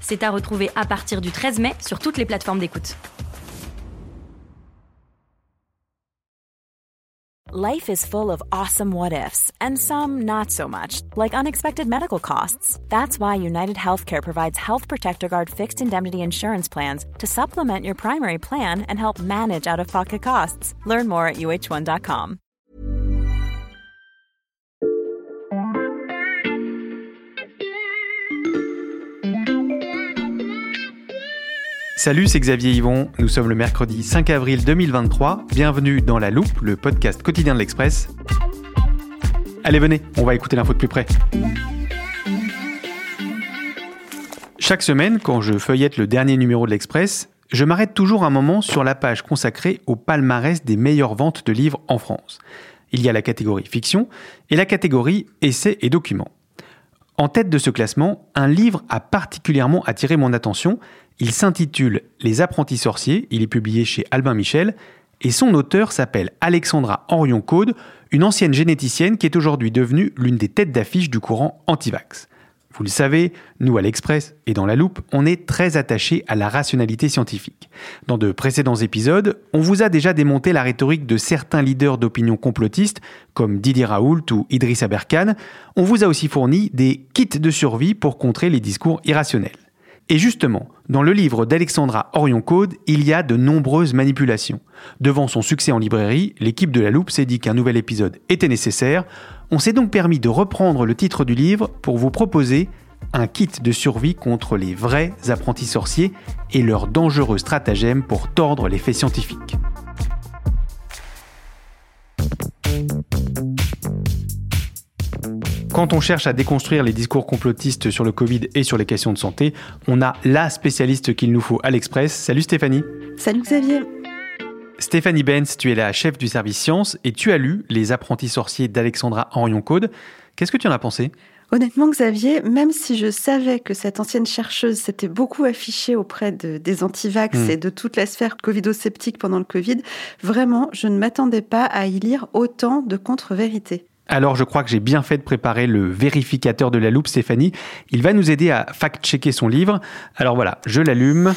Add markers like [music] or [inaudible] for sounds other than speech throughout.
C'est à retrouver à partir du 13 mai sur toutes les plateformes d'écoute. Life is full of awesome what ifs, and some not so much, like unexpected medical costs. That's why United Healthcare provides Health Protector Guard fixed indemnity insurance plans to supplement your primary plan and help manage out of pocket costs. Learn more at uh1.com. Salut, c'est Xavier Yvon. Nous sommes le mercredi 5 avril 2023. Bienvenue dans La Loupe, le podcast quotidien de l'Express. Allez, venez, on va écouter l'info de plus près. Chaque semaine, quand je feuillette le dernier numéro de l'Express, je m'arrête toujours un moment sur la page consacrée au palmarès des meilleures ventes de livres en France. Il y a la catégorie fiction et la catégorie essais et documents. En tête de ce classement, un livre a particulièrement attiré mon attention il s'intitule Les apprentis sorciers, il est publié chez Albin Michel, et son auteur s'appelle Alexandra Henrion-Caude, une ancienne généticienne qui est aujourd'hui devenue l'une des têtes d'affiche du courant anti-vax. Vous le savez, nous à l'Express et dans la loupe, on est très attachés à la rationalité scientifique. Dans de précédents épisodes, on vous a déjà démonté la rhétorique de certains leaders d'opinion complotistes, comme Didier Raoult ou Idriss Aberkan. On vous a aussi fourni des kits de survie pour contrer les discours irrationnels. Et justement, dans le livre d'Alexandra Orion-Code, il y a de nombreuses manipulations. Devant son succès en librairie, l'équipe de la Loupe s'est dit qu'un nouvel épisode était nécessaire. On s'est donc permis de reprendre le titre du livre pour vous proposer un kit de survie contre les vrais apprentis sorciers et leurs dangereux stratagèmes pour tordre les faits scientifiques. Quand on cherche à déconstruire les discours complotistes sur le Covid et sur les questions de santé, on a la spécialiste qu'il nous faut à l'Express. Salut Stéphanie. Salut Xavier. Stéphanie Benz, tu es la chef du service sciences et tu as lu Les apprentis sorciers d'Alexandra Henrion-Code. Qu'est-ce que tu en as pensé? Honnêtement, Xavier, même si je savais que cette ancienne chercheuse s'était beaucoup affichée auprès des antivax mmh. et de toute la sphère covido-sceptique pendant le Covid, vraiment, je ne m'attendais pas à y lire autant de contre-vérités. Alors je crois que j'ai bien fait de préparer le vérificateur de la loupe, Stéphanie. Il va nous aider à fact-checker son livre. Alors voilà, je l'allume.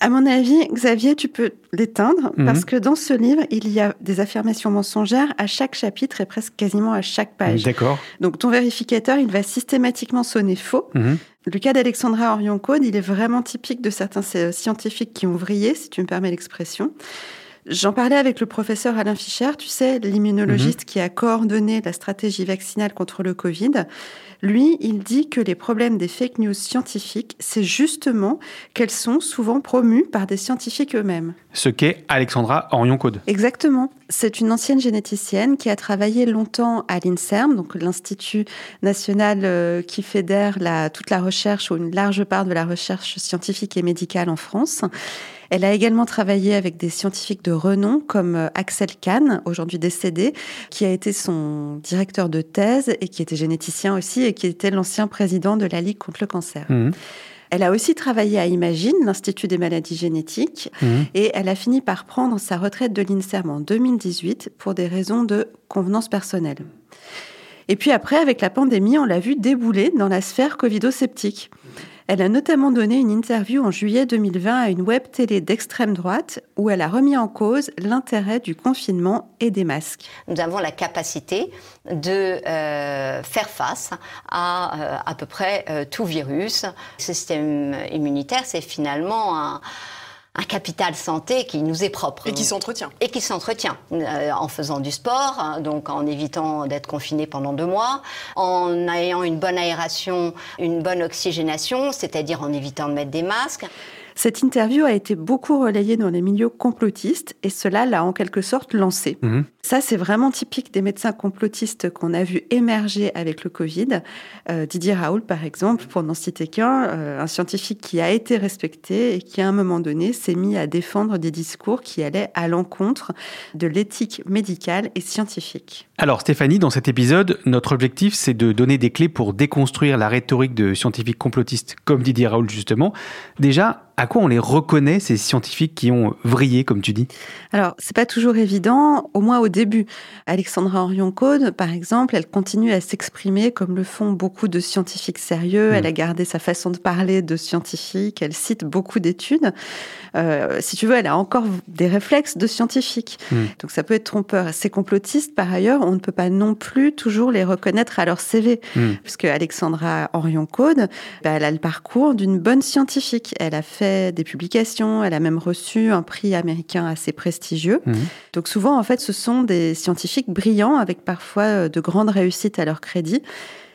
À mon avis, Xavier, tu peux l'éteindre mhm. parce que dans ce livre, il y a des affirmations mensongères à chaque chapitre et presque quasiment à chaque page. D'accord. Donc ton vérificateur, il va systématiquement sonner faux. Mhm. Le cas d'Alexandra Orion-Code, il est vraiment typique de certains scientifiques qui ont vrillé, si tu me permets l'expression. J'en parlais avec le professeur Alain Fischer, tu sais, l'immunologiste mhm. qui a coordonné la stratégie vaccinale contre le Covid. Lui, il dit que les problèmes des fake news scientifiques, c'est justement qu'elles sont souvent promues par des scientifiques eux-mêmes. Ce qu'est Alexandra Orion-Code. Exactement. C'est une ancienne généticienne qui a travaillé longtemps à l'INSERM, donc l'Institut national euh, qui fédère la, toute la recherche ou une large part de la recherche scientifique et médicale en France. Elle a également travaillé avec des scientifiques de renom comme euh, Axel Kahn, aujourd'hui décédé, qui a été son directeur de thèse et qui était généticien aussi et qui était l'ancien président de la Ligue contre le cancer. Mmh. Elle a aussi travaillé à Imagine, l'Institut des maladies génétiques, mmh. et elle a fini par prendre sa retraite de l'INSERM en 2018 pour des raisons de convenance personnelle. Et puis après, avec la pandémie, on l'a vu débouler dans la sphère covido-sceptique. Elle a notamment donné une interview en juillet 2020 à une web télé d'extrême droite où elle a remis en cause l'intérêt du confinement et des masques. Nous avons la capacité de euh, faire face à euh, à peu près euh, tout virus. Le système immunitaire, c'est finalement un un capital santé qui nous est propre. Et qui s'entretient. Et qui s'entretient euh, en faisant du sport, hein, donc en évitant d'être confiné pendant deux mois, en ayant une bonne aération, une bonne oxygénation, c'est-à-dire en évitant de mettre des masques. Cette interview a été beaucoup relayée dans les milieux complotistes et cela l'a en quelque sorte lancé. Mhm. Ça, c'est vraiment typique des médecins complotistes qu'on a vu émerger avec le Covid. Euh, Didier Raoul, par exemple, pour n'en citer qu'un, euh, un scientifique qui a été respecté et qui, à un moment donné, s'est mis à défendre des discours qui allaient à l'encontre de l'éthique médicale et scientifique. Alors Stéphanie, dans cet épisode, notre objectif, c'est de donner des clés pour déconstruire la rhétorique de scientifiques complotistes comme Didier Raoul, justement. Déjà, à quoi on les reconnaît, ces scientifiques qui ont vrillé, comme tu dis? Alors, c'est pas toujours évident, au moins au début. Alexandra Orion-Code, par exemple, elle continue à s'exprimer comme le font beaucoup de scientifiques sérieux. Elle a gardé sa façon de parler de scientifique, elle cite beaucoup d'études. Euh, si tu veux, elle a encore des réflexes de scientifique. Hmm. Donc ça peut être trompeur. Ces complotistes, par ailleurs, on ne peut pas non plus toujours les reconnaître à leur CV. Hmm. Puisque Alexandra Orion-Code, bah, elle a le parcours d'une bonne scientifique. Elle a fait des publications, elle a même reçu un prix américain assez prestigieux. Mhm. Donc souvent, en fait, ce sont des scientifiques brillants avec parfois euh, de grandes réussites à leur crédit.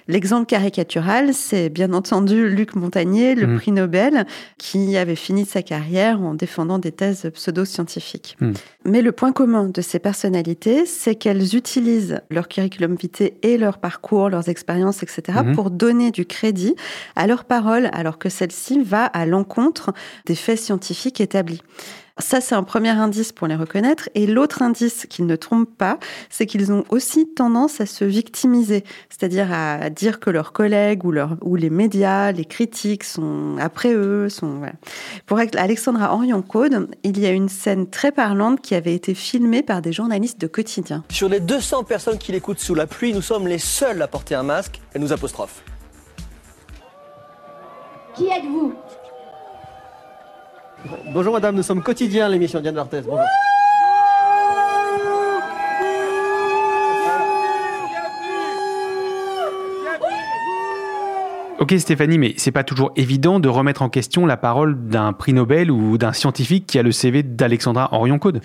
L'exemple caricatural, c'est bien entendu Luc Montagnier, le mmh. prix Nobel, qui avait fini sa carrière en défendant des thèses pseudo-scientifiques. Mmh. Mais le point commun de ces personnalités, c'est qu'elles utilisent leur curriculum vitae et leur parcours, leurs expériences, etc., mmh. pour donner du crédit à leurs paroles, alors que celle-ci va à l'encontre des faits scientifiques établis. Ça, c'est un premier indice pour les reconnaître. Et l'autre indice qu'ils ne trompent pas, c'est qu'ils ont aussi tendance à se victimiser, c'est-à-dire à dire que leurs collègues ou, ou les médias, les critiques sont après eux. Sont, Pour Alexandra Orion-Code, il y a une scène très parlante qui avait été filmée par des journalistes de quotidien. Sur les 200 personnes qui l'écoutent sous la pluie, nous sommes les seuls à porter un masque. Elle nous apostrophe. Qui êtes-vous? Bonjour madame, nous sommes quotidiens l'émission Diane Barthès. Bonjour. Ok Stéphanie, mais c'est pas toujours évident de remettre en question la parole d'un prix Nobel ou d'un scientifique qui a le CV d'Alexandra Orion-Code.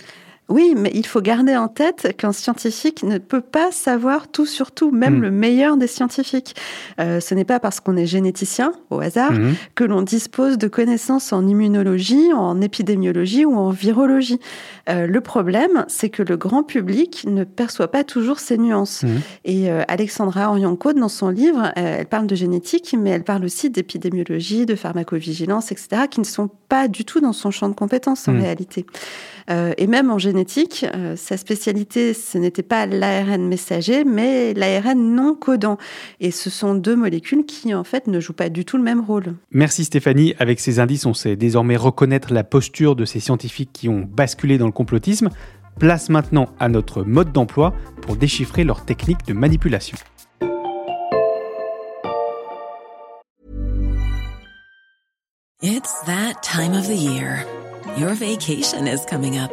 Oui, mais il faut garder en tête qu'un scientifique ne peut pas savoir tout sur tout, même hmm. le meilleur des scientifiques. Euh, ce n'est pas parce qu'on est généticien, au hasard, hmm. que l'on dispose de connaissances en immunologie, en épidémiologie ou en virologie. Euh, le problème, c'est que le grand public ne perçoit pas toujours ces nuances. Hmm. Et euh, Alexandra Orion-Code, dans son livre, elle parle de génétique, mais elle parle aussi d'épidémiologie, de pharmacovigilance, etc., qui ne sont pas du tout dans son champ de compétences en réalité. et même en génétique, euh, sa spécialité, ce n'était pas l'ARN messager, mais l'ARN non codant. Et ce sont deux molécules qui, en fait, ne jouent pas du tout le même rôle. Merci Stéphanie. Avec ces indices, on sait désormais reconnaître la posture de ces scientifiques qui ont basculé dans le complotisme. Place maintenant à notre mode d'emploi pour déchiffrer leurs techniques de manipulation. It's that time of the year. Your vacation is coming up.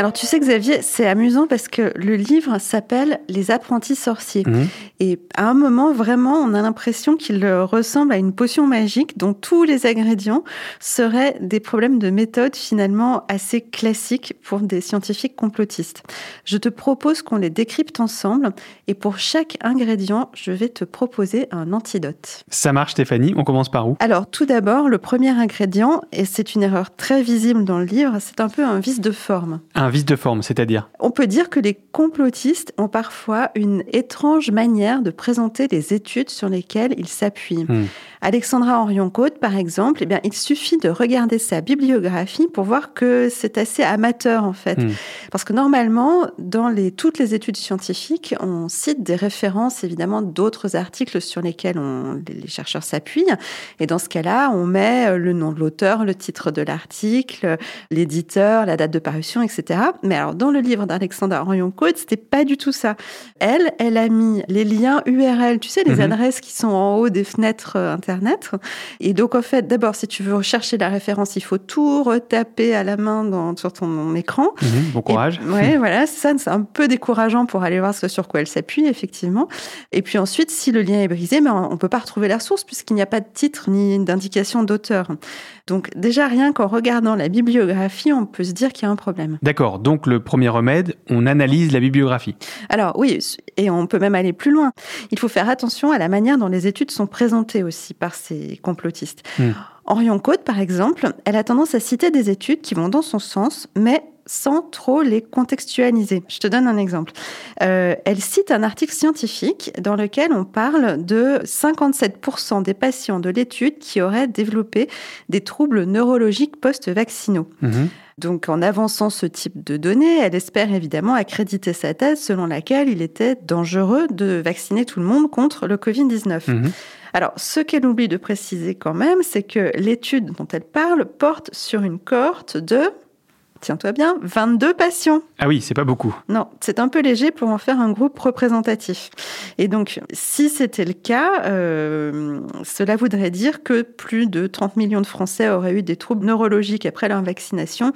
Alors tu sais Xavier, c'est amusant parce que le livre s'appelle Les apprentis sorciers. Mmh. Et à un moment, vraiment, on a l'impression qu'il ressemble à une potion magique dont tous les ingrédients seraient des problèmes de méthode finalement assez classiques pour des scientifiques complotistes. Je te propose qu'on les décrypte ensemble et pour chaque ingrédient, je vais te proposer un antidote. Ça marche Stéphanie, on commence par où? Alors tout d'abord, le premier ingrédient, et c'est une erreur très visible dans le livre, c'est un peu un vice de forme. Un vice de forme, c'est-à-dire On peut dire que les complotistes ont parfois une étrange manière de présenter les études sur lesquelles ils s'appuient. Hmm. Alexandra Orion-Côte, par exemple, eh bien, il suffit de regarder sa bibliographie pour voir que c'est assez amateur, en fait. Hmm. Parce que normalement, dans les, toutes les études scientifiques, on cite des références, évidemment, d'autres articles sur lesquels on, les chercheurs s'appuient. Et dans ce cas-là, on met le nom de l'auteur, le titre de l'article, l'éditeur, la date de parution, etc. Mais alors, dans le livre d'Alexandra Orion-Côte, c'était pas du tout ça. Elle, elle a mis les liens URL, tu sais, les Mhm. adresses qui sont en haut des fenêtres euh, Internet. Et donc, en fait, d'abord, si tu veux rechercher la référence, il faut tout retaper à la main dans, sur ton écran. Mhm, Bon courage. Et- [laughs] ouais, voilà, ça, c'est un peu décourageant pour aller voir ce sur quoi elle s'appuie, effectivement. Et puis ensuite, si le lien est brisé, mais on ne peut pas retrouver la source puisqu'il n'y a pas de titre ni d'indication d'auteur. Donc déjà, rien qu'en regardant la bibliographie, on peut se dire qu'il y a un problème. D'accord, donc le premier remède, on analyse la bibliographie. Alors oui, et on peut même aller plus loin. Il faut faire attention à la manière dont les études sont présentées aussi par ces complotistes. Hmm. Orion Côte, par exemple, elle a tendance à citer des études qui vont dans son sens, mais sans trop les contextualiser. Je te donne un exemple. Euh, elle cite un article scientifique dans lequel on parle de 57% des patients de l'étude qui auraient développé des troubles neurologiques post-vaccinaux. Mhm. Donc, en avançant ce type de données, elle espère évidemment accréditer sa thèse selon laquelle il était dangereux de vacciner tout le monde contre le Covid-19. Mhm. Alors, ce qu'elle oublie de préciser quand même, c'est que l'étude dont elle parle porte sur une cohorte de, tiens-toi bien, 22 patients. Ah oui, c'est pas beaucoup. Non, c'est un peu léger pour en faire un groupe représentatif. Et donc, si c'était le cas, euh, cela voudrait dire que plus de 30 millions de Français auraient eu des troubles neurologiques après leur vaccination.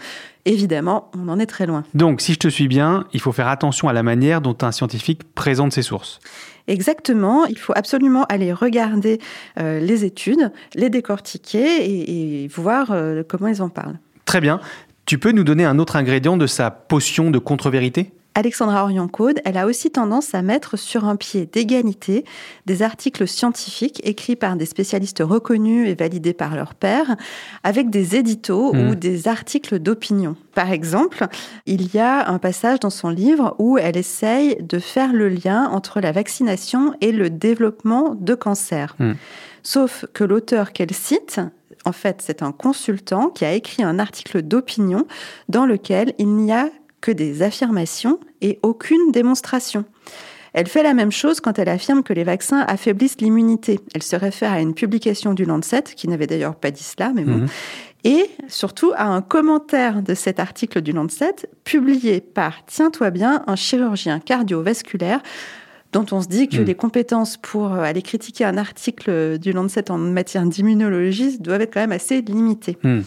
Évidemment, on en est très loin. Donc, si je te suis bien, il faut faire attention à la manière dont un scientifique présente ses sources. Exactement, il faut absolument aller regarder euh, les études, les décortiquer et, et voir euh, comment ils en parlent. Très bien. Tu peux nous donner un autre ingrédient de sa potion de contre-vérité? Alexandra Orion-Code, elle a aussi tendance à mettre sur un pied d'égalité des articles scientifiques écrits par des spécialistes reconnus et validés par leurs pairs, avec des éditos Mmh. ou des articles d'opinion. Par exemple, il y a un passage dans son livre où elle essaye de faire le lien entre la vaccination et le développement de cancer. Mmh. Sauf que l'auteur qu'elle cite, en fait, c'est un consultant qui a écrit un article d'opinion dans lequel il n'y a que des affirmations et aucune démonstration. Elle fait la même chose quand elle affirme que les vaccins affaiblissent l'immunité. Elle se réfère à une publication du Lancet, qui n'avait d'ailleurs pas dit cela, mais bon. Mhm. Et surtout à un commentaire de cet article du Lancet, publié par, tiens-toi bien, un chirurgien cardiovasculaire dont on se dit que Mhm. les compétences pour euh, aller critiquer un article du Lancet en matière d'immunologie doivent être quand même assez limitées. Hmm.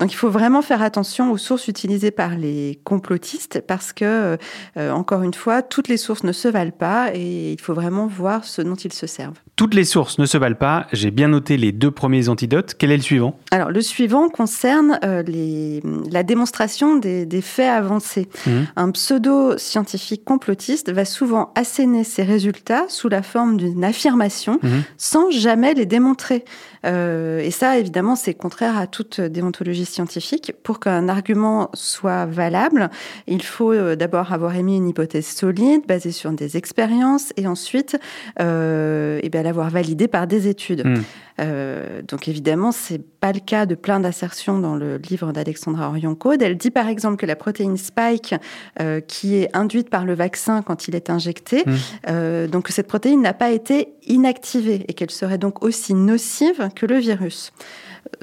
Donc il faut vraiment faire attention aux sources utilisées par les complotistes parce que, euh, encore une fois, toutes les sources ne se valent pas et il faut vraiment voir ce dont ils se servent. Toutes les sources ne se valent pas. J'ai bien noté les deux premiers antidotes. Quel est le suivant? Alors le suivant concerne euh, les, la démonstration des, des faits avancés. Mhm. Un pseudo-scientifique complotiste va souvent asséner ses résultats sous la forme d'une affirmation Mhm. sans jamais les démontrer. Euh, et ça, évidemment, c'est contraire à toute déontologie scientifique. Pour qu'un argument soit valable, il faut euh, d'abord avoir émis une hypothèse solide, basée sur des expériences, et ensuite euh, eh bien, l'avoir validée par des études. Mhm. Euh, donc évidemment, c'est pas le cas de plein d'assertions dans le livre d'Alexandra Orion-Code. Elle dit par exemple que la protéine spike, euh, qui est induite par le vaccin quand il est injecté, euh, donc que cette protéine n'a pas été inactivée et qu'elle serait donc aussi nocive que le virus.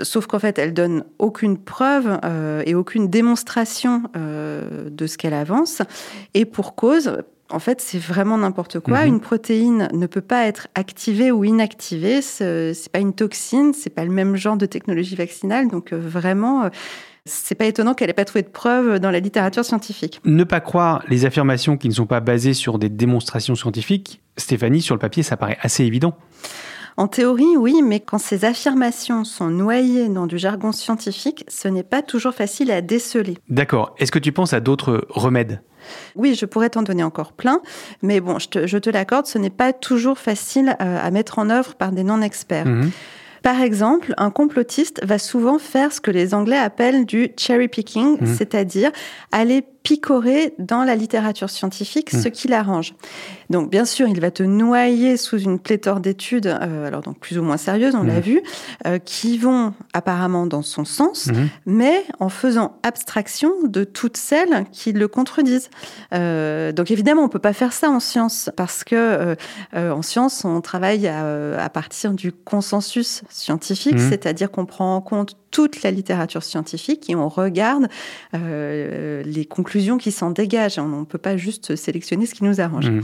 Sauf qu'en fait, elle donne aucune preuve euh, et aucune démonstration euh, de ce qu'elle avance. Et pour cause, en fait, c'est vraiment n'importe quoi. Mhm. Une protéine ne peut pas être activée ou inactivée. Ce- C'est pas une toxine, c'est pas le même genre de technologie vaccinale. Donc euh, vraiment, c'est pas étonnant qu'elle ait pas trouvé de preuves dans la littérature scientifique. Ne pas croire les affirmations qui ne sont pas basées sur des démonstrations scientifiques. Stéphanie, sur le papier, ça paraît assez évident. En théorie, oui, mais quand ces affirmations sont noyées dans du jargon scientifique, ce n'est pas toujours facile à déceler. D'accord. Est-ce que tu penses à d'autres remèdes? Oui, je pourrais t'en donner encore plein, mais bon, je te, l'accorde, ce n'est pas toujours facile euh, à mettre en œuvre par des non-experts. Mhm. Par exemple, un complotiste va souvent faire ce que les Anglais appellent du cherry picking, Mhm. c'est-à-dire aller picorer dans la littérature scientifique ce qui l'arrange. Donc, bien sûr, il va te noyer sous une pléthore d'études, euh, alors donc plus ou moins sérieuses, on l'a vu, euh, qui vont apparemment dans son sens, mais en faisant abstraction de toutes celles qui le contredisent. Euh, donc, évidemment, on peut pas faire ça en science, parce que en science, on travaille à, à, partir du consensus scientifique, c'est-à-dire qu'on prend en compte toute la littérature scientifique et on regarde euh, les conclusions qui s'en dégagent. On ne peut pas juste sélectionner ce qui nous arrange. Mmh.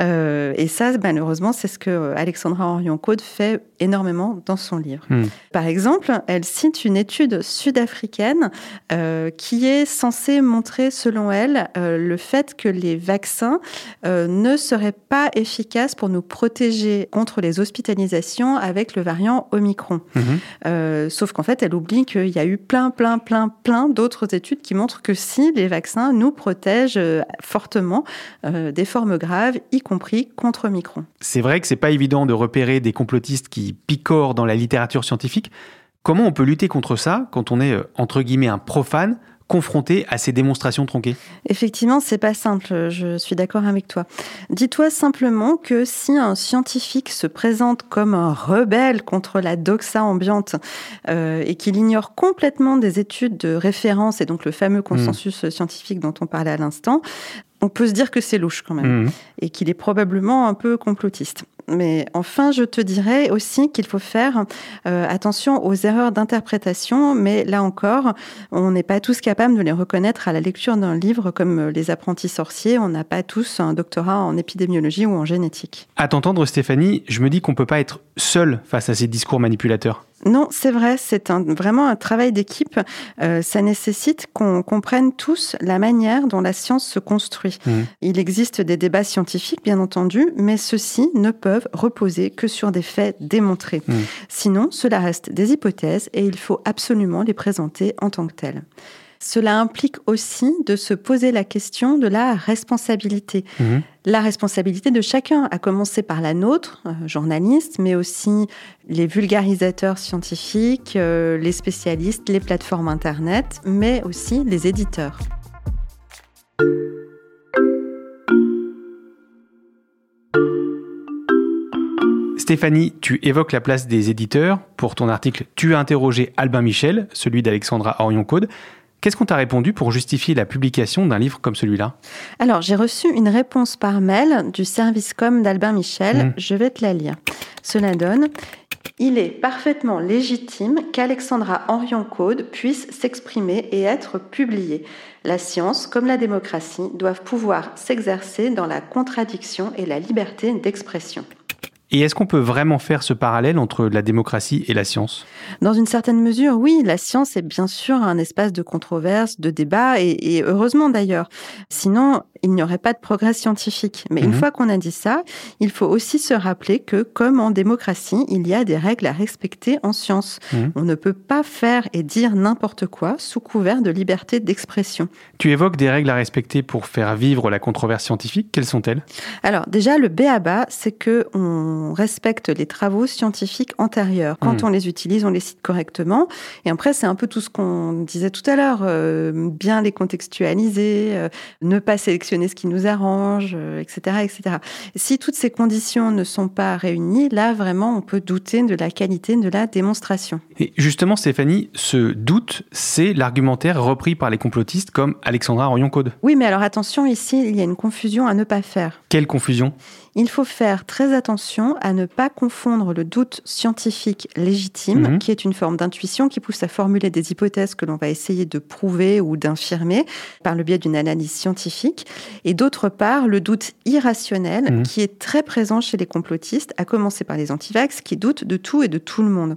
Euh, et ça, malheureusement, c'est ce que Alexandra Orion-Code fait énormément dans son livre. Mmh. Par exemple, elle cite une étude sud-africaine euh, qui est censée montrer, selon elle, le fait que les vaccins ne seraient pas efficaces pour nous protéger contre les hospitalisations avec le variant Omicron. Mmh. sauf qu'en fait, elle oublie qu'il y a eu plein, plein, plein, plein d'autres études qui montrent que si les vaccins nous protègent euh, fortement euh, des formes graves, y compris contre Micron. C'est vrai que c'est pas évident de repérer des complotistes qui picorent dans la littérature scientifique. Comment on peut lutter contre ça quand on est, euh, entre guillemets, un profane confronté à ces démonstrations tronquées Effectivement, c'est pas simple, je suis d'accord avec toi. Dis-toi simplement que si un scientifique se présente comme un rebelle contre la doxa ambiante euh, et qu'il ignore complètement des études de référence et donc le fameux consensus scientifique dont on parlait à l'instant, on peut se dire que c'est louche quand même mmh. et qu'il est probablement un peu complotiste. Mais enfin, je te dirais aussi qu'il faut faire euh, attention aux erreurs d'interprétation, mais là encore, on n'est pas tous capables de les reconnaître à la lecture d'un livre comme Les apprentis sorciers. On n'a pas tous un doctorat en épidémiologie ou en génétique. À t'entendre, Stéphanie, je me dis qu'on ne peut pas être seul face à ces discours manipulateurs. Non, c'est vrai, c'est un, vraiment un travail d'équipe. Euh, ça nécessite qu'on comprenne tous la manière dont la science se construit. Mmh. Il existe des débats scientifiques, bien entendu, mais ceux-ci ne peuvent reposer que sur des faits démontrés. Mmh. Sinon, cela reste des hypothèses et il faut absolument les présenter en tant que telles. Cela implique aussi de se poser la question de la responsabilité. Mhm. La responsabilité de chacun, à commencer par la nôtre, euh, journaliste, mais aussi les vulgarisateurs scientifiques, euh, les spécialistes, les plateformes Internet, mais aussi les éditeurs. Stéphanie, tu évoques la place des éditeurs. Pour ton article, tu as interrogé Albin Michel, celui d'Alexandra Orion-Code. Qu'est-ce qu'on t'a répondu pour justifier la publication d'un livre comme celui-là? Alors, j'ai reçu une réponse par mail du service com d'Albin Michel. Mmh. Je vais te la lire. Cela donne il est parfaitement légitime qu'Alexandra Henrion-Code puisse s'exprimer et être publiée. La science, comme la démocratie, doivent pouvoir s'exercer dans la contradiction et la liberté d'expression. Et est-ce qu'on peut vraiment faire ce parallèle entre la démocratie et la science? Dans une certaine mesure, oui. La science est bien sûr un espace de controverse, de débat, et, heureusement d'ailleurs. Sinon, il n'y aurait pas de progrès scientifique. Mais une mhm. fois qu'on a dit ça, il faut aussi se rappeler que, comme en démocratie, il y a des règles à respecter en science. Mhm. On ne peut pas faire et dire n'importe quoi sous couvert de liberté d'expression. Tu évoques des règles à respecter pour faire vivre la controverse scientifique. Quelles sont-elles? Alors déjà, le B à bas, c'est que on respecte les travaux scientifiques antérieurs. Quand mhm. on les utilise, on les cite correctement. Et après, c'est un peu tout ce qu'on disait tout à l'heure. Euh, bien les contextualiser, euh, ne pas sélectionner ce qui nous arrange, etc., euh, etc. Si toutes ces conditions ne sont pas réunies, là, vraiment, on peut douter de la qualité de la démonstration. Et justement, Stéphanie, ce doute, c'est l'argumentaire repris par les complotistes comme Alexandra Orion-Code. Oui, mais alors attention, ici, il y a une confusion à ne pas faire. Quelle confusion? Il faut faire très attention à ne pas confondre le doute scientifique légitime, mhm. qui est une forme d'intuition qui pousse à formuler des hypothèses que l'on va essayer de prouver ou d'infirmer par le biais d'une analyse scientifique, et d'autre part le doute irrationnel mhm. qui est très présent chez les complotistes, à commencer par les antivax qui doutent de tout et de tout le monde.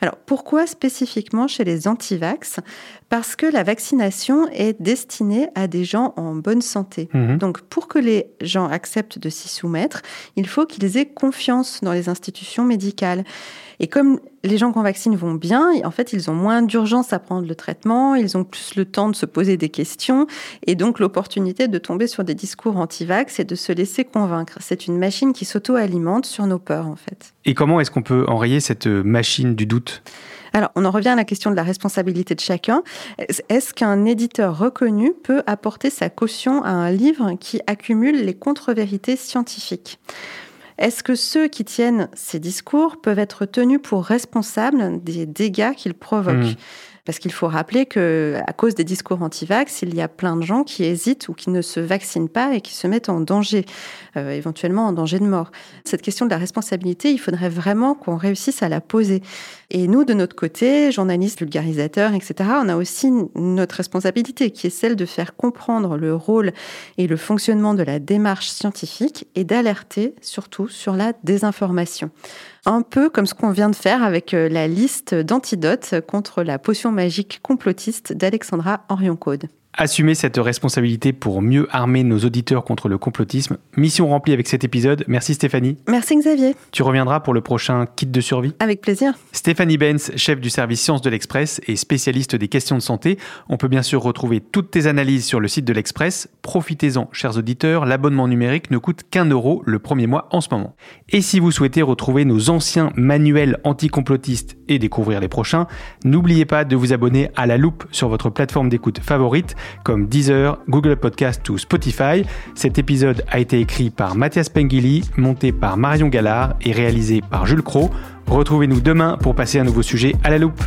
Alors pourquoi spécifiquement chez les antivax? Parce que la vaccination est destinée à des gens en bonne santé. Mhm. Donc pour que les gens acceptent de s'y soumettre, il faut qu'ils aient confiance dans les institutions médicales. Et comme les gens qu'on vaccine vont bien, en fait, ils ont moins d'urgence à prendre le traitement, ils ont plus le temps de se poser des questions et donc l'opportunité de tomber sur des discours anti-vax et de se laisser convaincre. C'est une machine qui s'auto-alimente sur nos peurs, en fait. Et comment est-ce qu'on peut enrayer cette machine du doute? Alors, on en revient à la question de la responsabilité de chacun. Est-ce qu'un éditeur reconnu peut apporter sa caution à un livre qui accumule les contre-vérités scientifiques? Est-ce que ceux qui tiennent ces discours peuvent être tenus pour responsables des dégâts qu'ils provoquent? Mmh. Parce qu'il faut rappeler que, à cause des discours anti-vax, il y a plein de gens qui hésitent ou qui ne se vaccinent pas et qui se mettent en danger, euh, éventuellement en danger de mort. Cette question de la responsabilité, il faudrait vraiment qu'on réussisse à la poser. Et nous, de notre côté, journalistes, vulgarisateurs, etc., on a aussi notre responsabilité qui est celle de faire comprendre le rôle et le fonctionnement de la démarche scientifique et d'alerter surtout sur la désinformation un peu comme ce qu'on vient de faire avec euh, la liste d'antidotes contre la potion magique complotiste d'Alexandra Orion-Code. Assumer cette responsabilité pour mieux armer nos auditeurs contre le complotisme. Mission remplie avec cet épisode. Merci Stéphanie. Merci Xavier. Tu reviendras pour le prochain kit de survie Avec plaisir. Stéphanie Benz, chef du service Sciences de l'Express et spécialiste des questions de santé. On peut bien sûr retrouver toutes tes analyses sur le site de l'Express. Profitez-en, chers auditeurs, l'abonnement numérique ne coûte qu'un euro le premier mois en ce moment. Et si vous souhaitez retrouver nos anciens manuels anticomplotistes et découvrir les prochains, n'oubliez pas de vous abonner à la loupe sur votre plateforme d'écoute favorite comme Deezer, Google Podcast ou Spotify. Cet épisode a été écrit par Mathias Pengili, monté par Marion Gallard et réalisé par Jules Cro. Retrouvez-nous demain pour passer un nouveau sujet à la loupe.